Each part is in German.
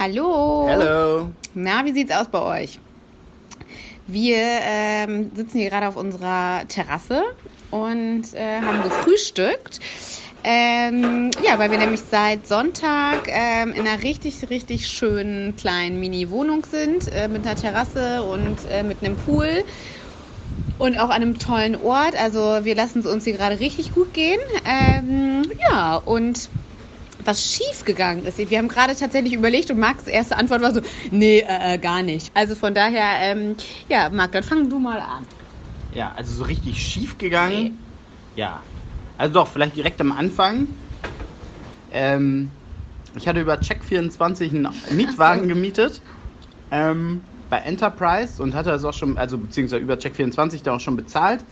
Hallo. Hallo. Na, wie sieht's aus bei euch? Wir ähm, sitzen hier gerade auf unserer Terrasse und äh, haben gefrühstückt. Ähm, ja, weil wir nämlich seit Sonntag ähm, in einer richtig, richtig schönen kleinen Mini-Wohnung sind, äh, mit einer Terrasse und äh, mit einem Pool und auch an einem tollen Ort. Also wir lassen es uns hier gerade richtig gut gehen. Ähm, ja, und was schief gegangen ist. Wir haben gerade tatsächlich überlegt und Marks erste Antwort war so, nee, äh, äh, gar nicht. Also von daher, ähm, ja, Marc, dann fang du mal an. Ja, also so richtig schief gegangen. Nee. Ja. Also doch, vielleicht direkt am Anfang. Ähm, ich hatte über Check24 einen Mietwagen gemietet. Ähm, bei Enterprise und hatte das auch schon, also beziehungsweise über Check24 da auch schon bezahlt.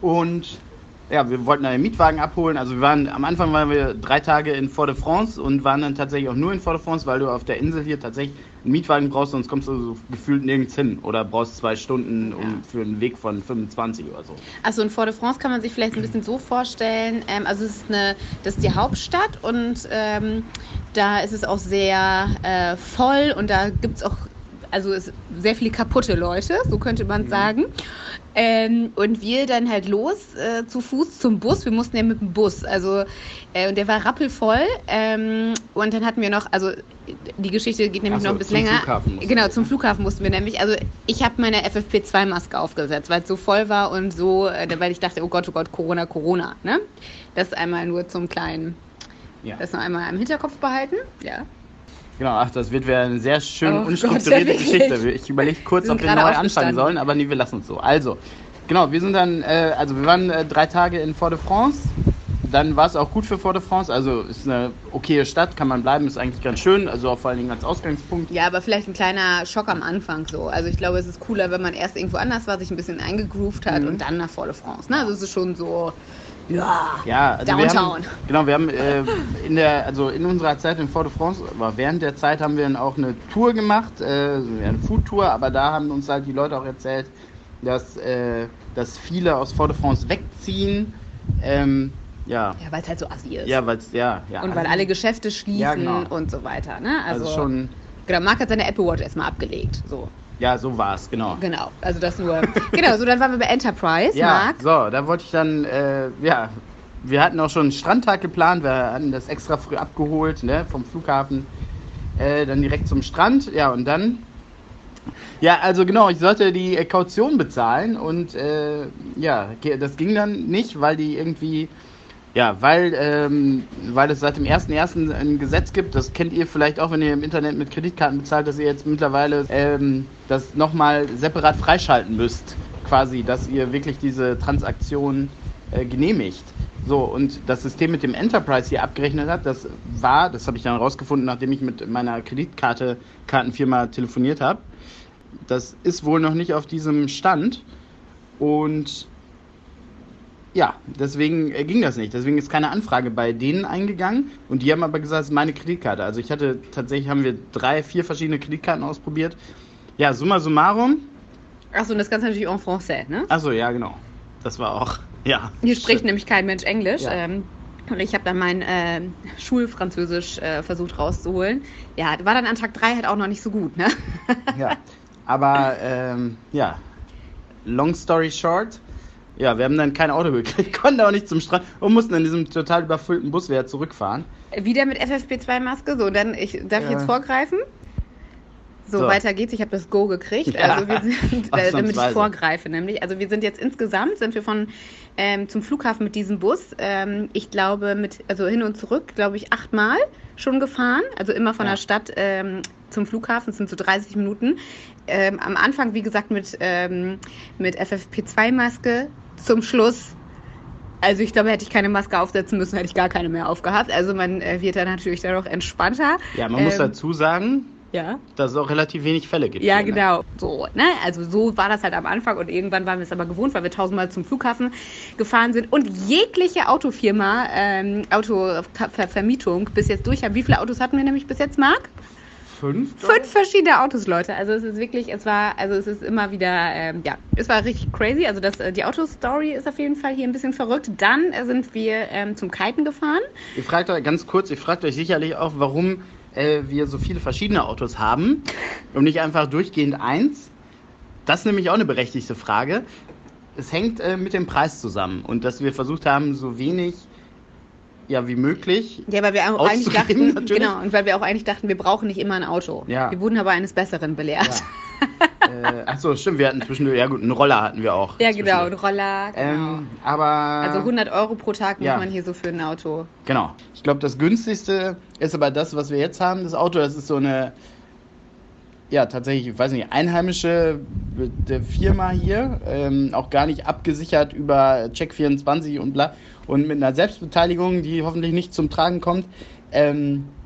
Und ja, wir wollten einen Mietwagen abholen. Also wir waren am Anfang waren wir drei Tage in Fort-de-France und waren dann tatsächlich auch nur in Fort-de-France, weil du auf der Insel hier tatsächlich einen Mietwagen brauchst, sonst kommst du so gefühlt nirgends hin oder brauchst zwei Stunden um, ja. für einen Weg von 25 oder so. Also in Fort-de-France kann man sich vielleicht ein bisschen so vorstellen. Ähm, also es ist eine, das ist die Hauptstadt und ähm, da ist es auch sehr äh, voll und da gibt es auch also es, sehr viele kaputte Leute, so könnte man mhm. sagen. Ähm, und wir dann halt los äh, zu Fuß zum Bus. Wir mussten ja mit dem Bus. Also, äh, und der war rappelvoll. Ähm, und dann hatten wir noch, also die Geschichte geht nämlich so, noch ein bisschen länger. Genau, zum Flughafen mussten wir nämlich. Also ich habe meine FFP2-Maske aufgesetzt, weil es so voll war und so, äh, weil ich dachte, oh Gott, oh Gott, Corona, Corona. Ne? Das einmal nur zum kleinen. Ja. Das noch einmal im Hinterkopf behalten. Ja. Genau, ach, das wird wieder eine sehr schöne, oh unstrukturierte Gott, Geschichte. Ich überlege kurz, ob wir neu anfangen sollen, aber nee, wir lassen uns so. Also, genau, wir sind dann, äh, also wir waren äh, drei Tage in Fort-de-France. Dann war es auch gut für Fort-de-France. Also ist eine okaye Stadt, kann man bleiben, ist eigentlich ganz schön. Also auch vor allen Dingen als Ausgangspunkt. Ja, aber vielleicht ein kleiner Schock am Anfang so. Also ich glaube, es ist cooler, wenn man erst irgendwo anders war, sich ein bisschen eingegroovt hat mhm. und dann nach Fort-de-France. Ne? Also es ist schon so ja, ja also Downtown. Wir haben, genau, wir haben äh, in der, also in unserer Zeit in Fort-de-France, aber während der Zeit haben wir dann auch eine Tour gemacht, äh, eine Food-Tour, aber da haben uns halt die Leute auch erzählt, dass, äh, dass viele aus Fort-de-France wegziehen. Ähm, ja. Ja, weil es halt so assi ist. Ja, weil ja, ja. Und weil alle Geschäfte schließen ja, genau. und so weiter. Ne? Also, also schon. Genau, Marc hat seine Apple Watch erstmal abgelegt. So. Ja, so war es, genau. Genau, also das nur. genau, so dann waren wir bei Enterprise, ja, Marc. So, da wollte ich dann, äh, ja, wir hatten auch schon einen Strandtag geplant, wir hatten das extra früh abgeholt, ne, vom Flughafen. Äh, dann direkt zum Strand, ja, und dann. Ja, also genau, ich sollte die Kaution bezahlen und äh, ja, das ging dann nicht, weil die irgendwie ja, weil, ähm, weil es seit dem 1.1. ein Gesetz gibt, das kennt ihr vielleicht auch, wenn ihr im Internet mit Kreditkarten bezahlt, dass ihr jetzt mittlerweile ähm, das nochmal separat freischalten müsst, quasi, dass ihr wirklich diese Transaktion äh, genehmigt. So, und das System mit dem Enterprise hier abgerechnet hat, das war, das habe ich dann rausgefunden, nachdem ich mit meiner Kreditkarte Kartenfirma telefoniert habe. Das ist wohl noch nicht auf diesem Stand. Und ja, deswegen äh, ging das nicht. Deswegen ist keine Anfrage bei denen eingegangen. Und die haben aber gesagt, es ist meine Kreditkarte. Also ich hatte tatsächlich, haben wir drei, vier verschiedene Kreditkarten ausprobiert. Ja, summa summarum. Achso, und das Ganze natürlich en français, ne? Achso, ja, genau. Das war auch, ja. Hier spricht stimmt. nämlich kein Mensch Englisch. Ja. Ähm, und ich habe dann mein äh, Schulfranzösisch äh, versucht rauszuholen. Ja, war dann an Tag 3 halt auch noch nicht so gut, ne? ja, aber ähm, ja, long story short, ja, wir haben dann kein Auto gekriegt, konnten auch nicht zum Strand und mussten in diesem total überfüllten Bus wieder zurückfahren. Wieder mit FFP2-Maske, so, dann ich, darf ich jetzt vorgreifen? So, so, weiter geht's. Ich habe das Go gekriegt. Ja, also wir sind, äh, damit ich vorgreife, nämlich. Also wir sind jetzt insgesamt sind wir von ähm, zum Flughafen mit diesem Bus. Ähm, ich glaube mit also hin und zurück, glaube ich achtmal schon gefahren. Also immer von ja. der Stadt ähm, zum Flughafen. Das sind so 30 Minuten. Ähm, am Anfang wie gesagt mit ähm, mit FFP2-Maske zum Schluss also ich glaube, hätte ich keine Maske aufsetzen müssen, hätte ich gar keine mehr aufgehabt. Also man äh, wird dann natürlich dann auch entspannter. Ja, man ähm, muss dazu sagen, ja. dass es auch relativ wenig Fälle gibt. Ja, hier, ne? genau. So, ne? Also so war das halt am Anfang und irgendwann waren wir es aber gewohnt, weil wir tausendmal zum Flughafen gefahren sind und jegliche Autofirma, ähm, Autovermietung bis jetzt durch haben. Wie viele Autos hatten wir nämlich bis jetzt, Marc? Fünf? Fünf verschiedene Autos, Leute. Also es ist wirklich, es war, also es ist immer wieder, ähm, ja, es war richtig crazy. Also das, äh, die Autostory ist auf jeden Fall hier ein bisschen verrückt. Dann sind wir ähm, zum Kiten gefahren. Ihr fragt euch ganz kurz, ihr fragt euch sicherlich auch, warum äh, wir so viele verschiedene Autos haben und nicht einfach durchgehend eins. Das ist nämlich auch eine berechtigte Frage. Es hängt äh, mit dem Preis zusammen und dass wir versucht haben, so wenig ja, wie möglich. Ja, weil wir auch eigentlich dachten, natürlich. genau, und weil wir auch eigentlich dachten, wir brauchen nicht immer ein Auto. Ja. Wir wurden aber eines Besseren belehrt. Ja. äh, achso, stimmt, wir hatten zwischendurch, ja gut, einen Roller hatten wir auch. Ja, genau, ein zwischendurch. Roller. Genau. Ähm, aber. also 100 Euro pro Tag muss ja. man hier so für ein Auto. Genau. Ich glaube, das günstigste ist aber das, was wir jetzt haben, das Auto. Das ist so eine, ja, tatsächlich, ich weiß nicht, einheimische Firma hier. Ähm, auch gar nicht abgesichert über Check24 und bla. Und mit einer Selbstbeteiligung, die hoffentlich nicht zum Tragen kommt. Ähm,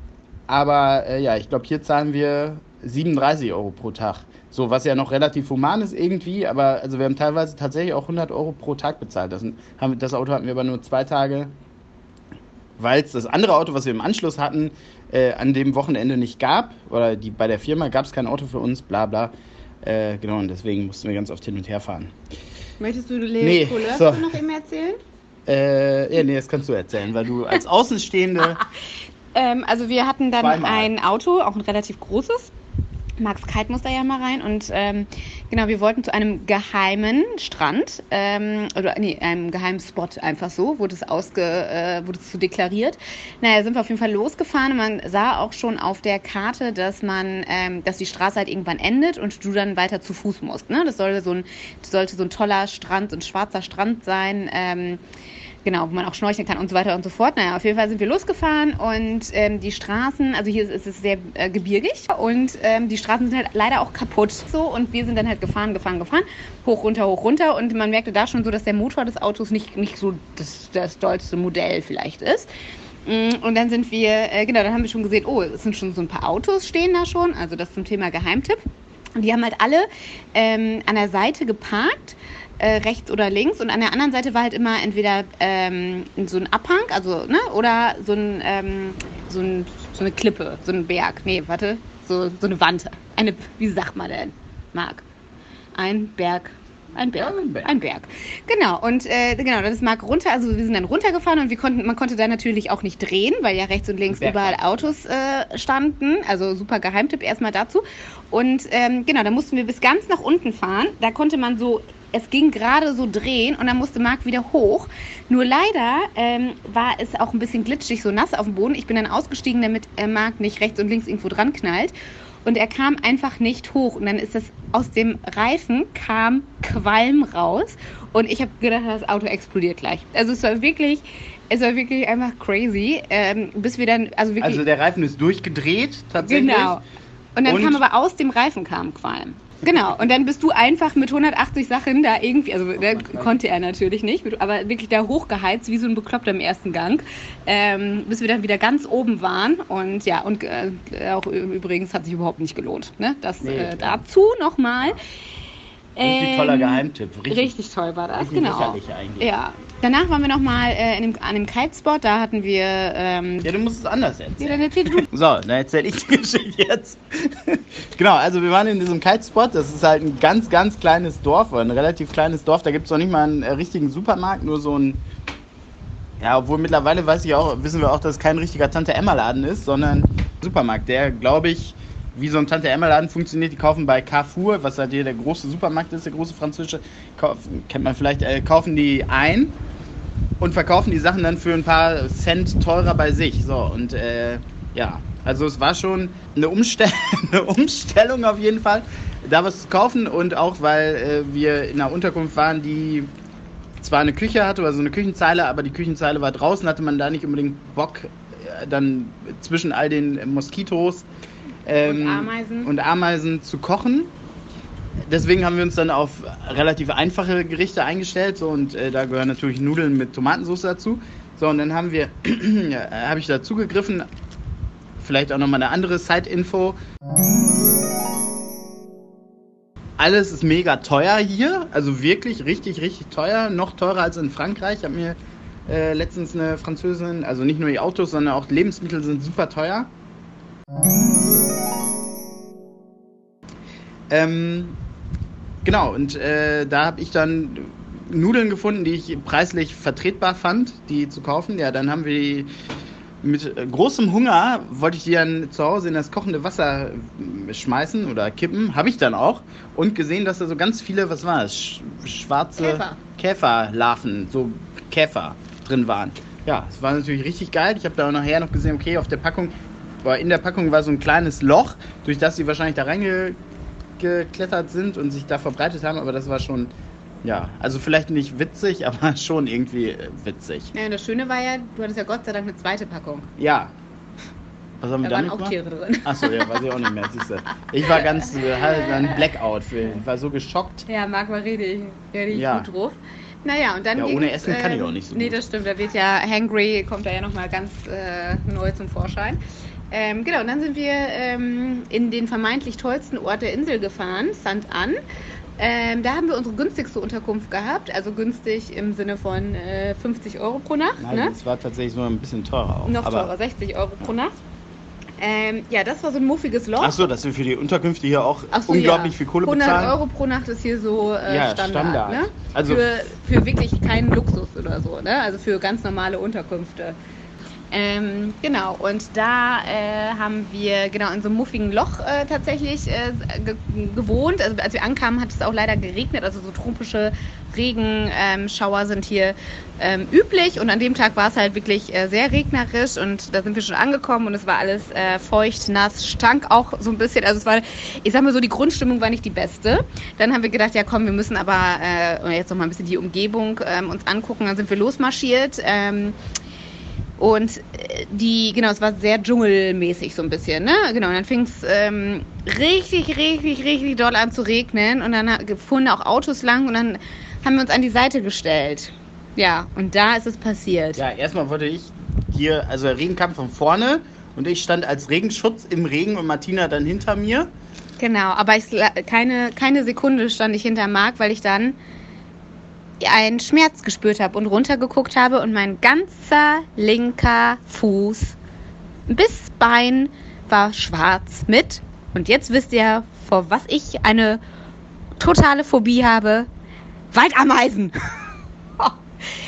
aber äh, ja, ich glaube, hier zahlen wir 37 Euro pro Tag. So, was ja noch relativ human ist irgendwie, aber also wir haben teilweise tatsächlich auch 100 Euro pro Tag bezahlt. Das, haben, das Auto hatten wir aber nur zwei Tage weil das andere Auto, was wir im Anschluss hatten, äh, an dem Wochenende nicht gab, oder die, bei der Firma gab es kein Auto für uns, bla bla. Äh, genau, und deswegen mussten wir ganz oft hin und her fahren. Möchtest du Nee, Le Couleur so. noch eben erzählen? Äh, ja, nee, das kannst du erzählen, weil du als Außenstehende. Ähm, also wir hatten dann Zweimal. ein Auto, auch ein relativ großes. Max Kite muss da ja mal rein und ähm, genau, wir wollten zu einem geheimen Strand ähm, oder nee, einem geheimen Spot einfach so, wurde es ausge, äh, wurde es so deklariert. Naja, sind wir auf jeden Fall losgefahren und man sah auch schon auf der Karte, dass man, ähm, dass die Straße halt irgendwann endet und du dann weiter zu Fuß musst. Ne? Das sollte so ein, sollte so ein toller Strand, so ein schwarzer Strand sein. Ähm, Genau, wo man auch schnorcheln kann und so weiter und so fort. Naja, auf jeden Fall sind wir losgefahren und ähm, die Straßen, also hier ist, ist es sehr äh, gebirgig und ähm, die Straßen sind halt leider auch kaputt. So und wir sind dann halt gefahren, gefahren, gefahren, hoch, runter, hoch, runter und man merkte da schon so, dass der Motor des Autos nicht, nicht so das, das dollste Modell vielleicht ist. Mm, Und dann sind wir, äh, genau, dann haben wir schon gesehen, oh, es sind schon so ein paar Autos stehen da schon, also das zum Thema Geheimtipp. Und die haben halt alle ähm, an der Seite geparkt, äh, rechts oder links. Und an der anderen Seite war halt immer entweder ähm, so ein Abhang, also, ne, oder so, ein, ähm, so, ein, so eine Klippe, so ein Berg. Nee, warte, so, so eine Wand. Eine, wie sagt man denn, Marc? Ein Berg. Ein Berg. Ein Berg. Ein Berg. Genau. Und äh, genau, das ist Marc runter. Also wir sind dann runtergefahren und wir konnten, man konnte da natürlich auch nicht drehen, weil ja rechts und links überall Autos äh, standen. Also super Geheimtipp erstmal dazu. Und ähm, genau, da mussten wir bis ganz nach unten fahren. Da konnte man so, es ging gerade so drehen und dann musste Marc wieder hoch. Nur leider ähm, war es auch ein bisschen glitschig, so nass auf dem Boden. Ich bin dann ausgestiegen, damit äh, Marc nicht rechts und links irgendwo dran knallt. Und er kam einfach nicht hoch. Und dann ist das aus dem Reifen kam Qualm raus. Und ich habe gedacht, das Auto explodiert gleich. Also es war wirklich, es war wirklich einfach crazy. Ähm, bis wir dann, also wirklich. Also der Reifen ist durchgedreht, tatsächlich. Genau. Und dann Und- kam aber aus dem Reifen kam Qualm. Genau. Und dann bist du einfach mit 180 Sachen da irgendwie, also ne, konnte er natürlich nicht, aber wirklich da hochgeheizt, wie so ein Bekloppter im ersten Gang, ähm, bis wir dann wieder ganz oben waren. Und ja, und äh, auch übrigens hat sich überhaupt nicht gelohnt. Ne? Das Nee, äh, dazu nochmal. Richtig toller Ähm, Geheimtipp. Richtig, Richtig toll war das, genau. Ja. Danach waren wir nochmal äh, in dem, an dem Kitespot, da hatten wir. Ähm, Ja, du musst es anders ja, erzählen. dann erzähl du. So, dann erzähle ich die Geschichte jetzt. Genau, also wir waren in diesem Kitespot. Das ist halt ein ganz, ganz kleines Dorf, oder ein relativ kleines Dorf. Da gibt es noch nicht mal einen äh, richtigen Supermarkt, nur so ein. Ja, obwohl mittlerweile weiß ich auch, wissen wir auch, dass es kein richtiger Tante-Emma-Laden ist, sondern ein Supermarkt, der, glaube ich, wie so ein Tante-Emma-Laden funktioniert. Die kaufen bei Carrefour, was halt hier der große Supermarkt ist, der große französische, kaufen, kennt man vielleicht, äh, kaufen die ein und verkaufen die Sachen dann für ein paar Cent teurer bei sich. So, und äh, ja, also es war schon eine, Umstell eine Umstellung auf jeden Fall, da was zu kaufen und auch weil äh, wir in einer Unterkunft waren, die zwar eine Küche hatte, also eine Küchenzeile, aber die Küchenzeile war draußen, hatte man da nicht unbedingt Bock, äh, dann zwischen all den Moskitos ähm, Und Ameisen. und Ameisen zu kochen. Deswegen haben wir uns dann auf relativ einfache Gerichte eingestellt so, und äh, da gehören natürlich Nudeln mit Tomatensauce dazu. So, und dann haben wir, ja, habe ich dazu gegriffen, vielleicht auch nochmal eine andere Side-Info. Alles ist mega teuer hier, also wirklich richtig, richtig teuer, noch teurer als in Frankreich. Ich habe mir äh, letztens eine Französin, also nicht nur die Autos, sondern auch Lebensmittel sind super teuer. Ähm, genau, und äh, da habe ich dann Nudeln gefunden, die ich preislich vertretbar fand, die zu kaufen. Ja, dann haben wir die mit äh, großem Hunger wollte ich die dann zu Hause in das kochende Wasser äh, schmeißen oder kippen. Habe ich dann auch. Und gesehen, dass da so ganz viele, was war es, sch schwarze Käfer. Käferlarven, so Käfer drin waren. Ja, es war natürlich richtig geil. Ich habe da auch nachher noch gesehen, okay, auf der Packung, war in der Packung war so ein kleines Loch, durch das sie wahrscheinlich da reingeklettert sind und sich da verbreitet haben. Aber das war schon, ja, also vielleicht nicht witzig, aber schon irgendwie äh, witzig. Ja, und das Schöne war ja, du hattest ja Gott sei Dank eine zweite Packung. Ja. Was haben wir Da waren damit auch? Tiere drin. Achso, ja, weiß ich auch nicht mehr. Siehst du. Ich war ganz, äh, hatte ein Blackout. Ich war so geschockt. Ja, Marc war richtig, richtig Ja. gut drauf. Naja, und dann Ja, ohne Essen kann ich auch nicht so Nee, gut. das stimmt. Da wird ja Hangry, kommt da ja nochmal ganz äh, neu zum Vorschein. Ähm, genau, und dann sind wir ähm, in den vermeintlich tollsten Ort der Insel gefahren, St. Ann. Ähm, da haben wir unsere günstigste Unterkunft gehabt, also günstig im Sinne von äh, 50 Euro pro Nacht. Nein, ne? es war tatsächlich nur ein bisschen teurer auch. Noch teurer, 60 Euro pro Nacht. Ähm, ja, das war so ein muffiges Loch. Achso, dass wir für die Unterkünfte hier auch so, unglaublich ja. viel Kohle 100 bezahlen. Euro pro Nacht ist hier so äh, Ja, Standard. Standard. Ne? Also- für, für wirklich keinen Luxus oder so, ne? also für ganz normale Unterkünfte. Ähm, genau, und da äh, haben wir genau in so einem muffigen Loch äh, tatsächlich äh, ge gewohnt. Also als wir ankamen, hat es auch leider geregnet. Also so tropische Regenschauer sind hier ähm, üblich. Und an dem Tag war es halt wirklich äh, sehr regnerisch und da sind wir schon angekommen und es war alles äh, feucht, nass, stank auch so ein bisschen. Also es war, ich sag mal so, die Grundstimmung war nicht die beste. Dann haben wir gedacht, ja komm, wir müssen aber äh, jetzt noch mal ein bisschen die Umgebung ähm, uns angucken. Dann sind wir losmarschiert. Und äh, die, genau, es war sehr dschungelmäßig so ein bisschen, ne? Genau, und dann fing es ähm, richtig, richtig, richtig doll an zu regnen und dann fuhren auch Autos lang und dann haben wir uns an die Seite gestellt. Ja, und da ist es passiert. Ja, erstmal wollte ich hier, also der Regen kam von vorne und ich stand als Regenschutz im Regen und Martina dann hinter mir. Genau, aber ich, keine, keine Sekunde stand ich hinter Marc, weil ich dann einen Schmerz gespürt habe und runtergeguckt habe und mein ganzer linker Fuß bis Bein war schwarz mit. Und jetzt wisst ihr, vor was ich eine totale Phobie habe. Waldameisen.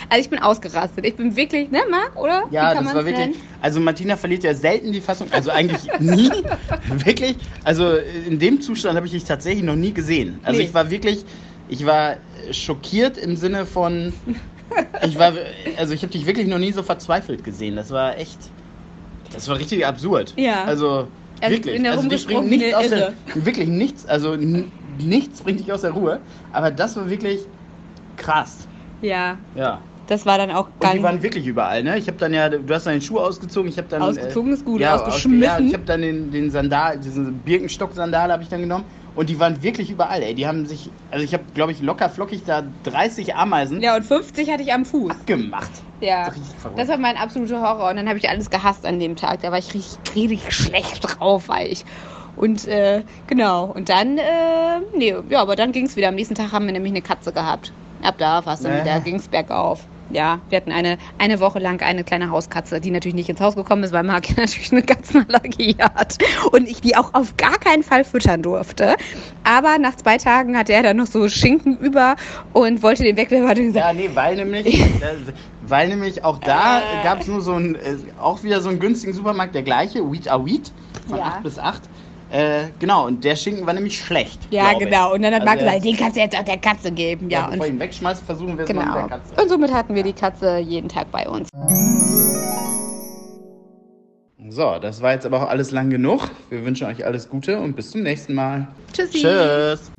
Also ich bin ausgerastet. Ich bin wirklich, ne, Marc, oder? Wie Ja, kann das war wirklich. nennen? Also Martina verliert ja selten die Fassung, also eigentlich nie. wirklich. Also in dem Zustand habe ich dich tatsächlich noch nie gesehen. Also Nee. ich war wirklich, ich war schockiert im Sinne von, ich war, also ich habe dich wirklich noch nie so verzweifelt gesehen. Das war echt, das war richtig absurd. Ja. Also, Also ich wirklich. da also dich bringt nichts aus der, wirklich nichts, also nichts bringt dich aus der Ruhe. Aber das war wirklich krass. Ja, Ja. das war dann auch Und die waren wirklich überall, ne? Ich habe dann ja, du hast deine Schuhe ausgezogen, ich habe dann Ausgezogen ist gut, ja, ausgeschmissen. Aus, ja, ich habe dann den, den Sandal, diesen Birkenstock-Sandal habe ich dann genommen und die waren wirklich überall, ey. Die haben sich, also ich habe, glaube ich, locker flockig da 30 Ameisen Ja, und 50 hatte ich am Fuß. gemacht. Ja. Verrückt. Das war mein absoluter Horror. Und dann habe ich alles gehasst an dem Tag. Da war ich richtig, richtig schlecht drauf, war ich. Und äh, genau. Und dann, äh, nee, ja, aber dann ging es wieder. Am nächsten Tag haben wir nämlich eine Katze gehabt. Ab da war es dann Äh. wieder, ging es bergauf. Ja, wir hatten eine, eine Woche lang eine kleine Hauskatze, die natürlich nicht ins Haus gekommen ist, weil Marc natürlich eine Katzenallergie hat. Und ich die auch auf gar keinen Fall füttern durfte. Aber nach zwei Tagen hatte er dann noch so Schinken über und wollte den wegwerfen. Er Ja, nee, weil nämlich, weil nämlich auch da Äh. gab es nur so ein, äh, auch wieder so einen günstigen Supermarkt, der gleiche, Wheat a Wheat, von Ja. 8 bis 8. Äh, genau, und der Schinken war nämlich schlecht. Ja, ich. genau. Und dann hat Also Marc gesagt, den kannst du jetzt auch der Katze geben. Ja, Ja, bevor ich und ihn wegschmeißt, versuchen wir es mal mit genau. der Katze. Und somit hatten wir die Katze jeden Tag bei uns. So, das war jetzt aber auch alles lang genug. Wir wünschen euch alles Gute und bis zum nächsten Mal. Tschüssi. Tschüss.